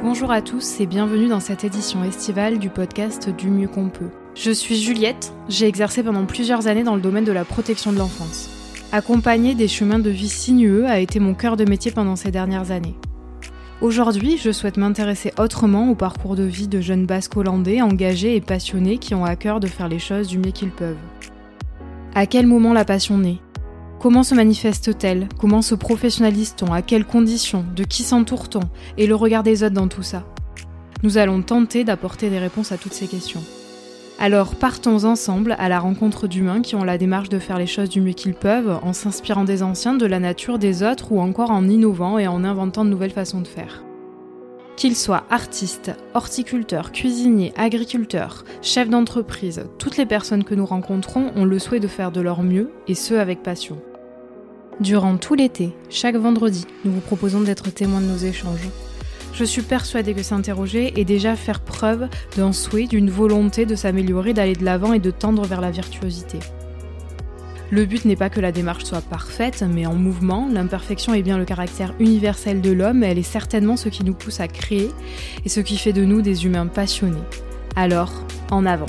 Bonjour à tous et bienvenue dans cette édition estivale du podcast Du mieux qu'on peut. Je suis Juliette, j'ai exercé pendant plusieurs années dans le domaine de la protection de l'enfance. Accompagner des chemins de vie sinueux a été mon cœur de métier pendant ces dernières années. Aujourd'hui, je souhaite m'intéresser autrement au parcours de vie de jeunes basques hollandais engagés et passionnés qui ont à cœur de faire les choses du mieux qu'ils peuvent. À quel moment la passion naît? Comment se manifeste-t-elle? Comment se professionnalise-t-on? À quelles conditions? De qui s'entoure-t-on? Et le regard des autres dans tout ça? Nous allons tenter d'apporter des réponses à toutes ces questions. Alors partons ensemble à la rencontre d'humains qui ont la démarche de faire les choses du mieux qu'ils peuvent, en s'inspirant des anciens, de la nature, des autres, ou encore en innovant et en inventant de nouvelles façons de faire. Qu'ils soient artistes, horticulteurs, cuisiniers, agriculteurs, chefs d'entreprise, toutes les personnes que nous rencontrons ont le souhait de faire de leur mieux, et ce avec passion. Durant tout l'été, chaque vendredi, nous vous proposons d'être témoins de nos échanges. Je suis persuadée que s'interroger est déjà faire preuve d'un souhait, d'une volonté de s'améliorer, d'aller de l'avant et de tendre vers la virtuosité. Le but n'est pas que la démarche soit parfaite, mais en mouvement. L'imperfection est bien le caractère universel de l'homme, elle est certainement ce qui nous pousse à créer et ce qui fait de nous des humains passionnés. Alors, en avant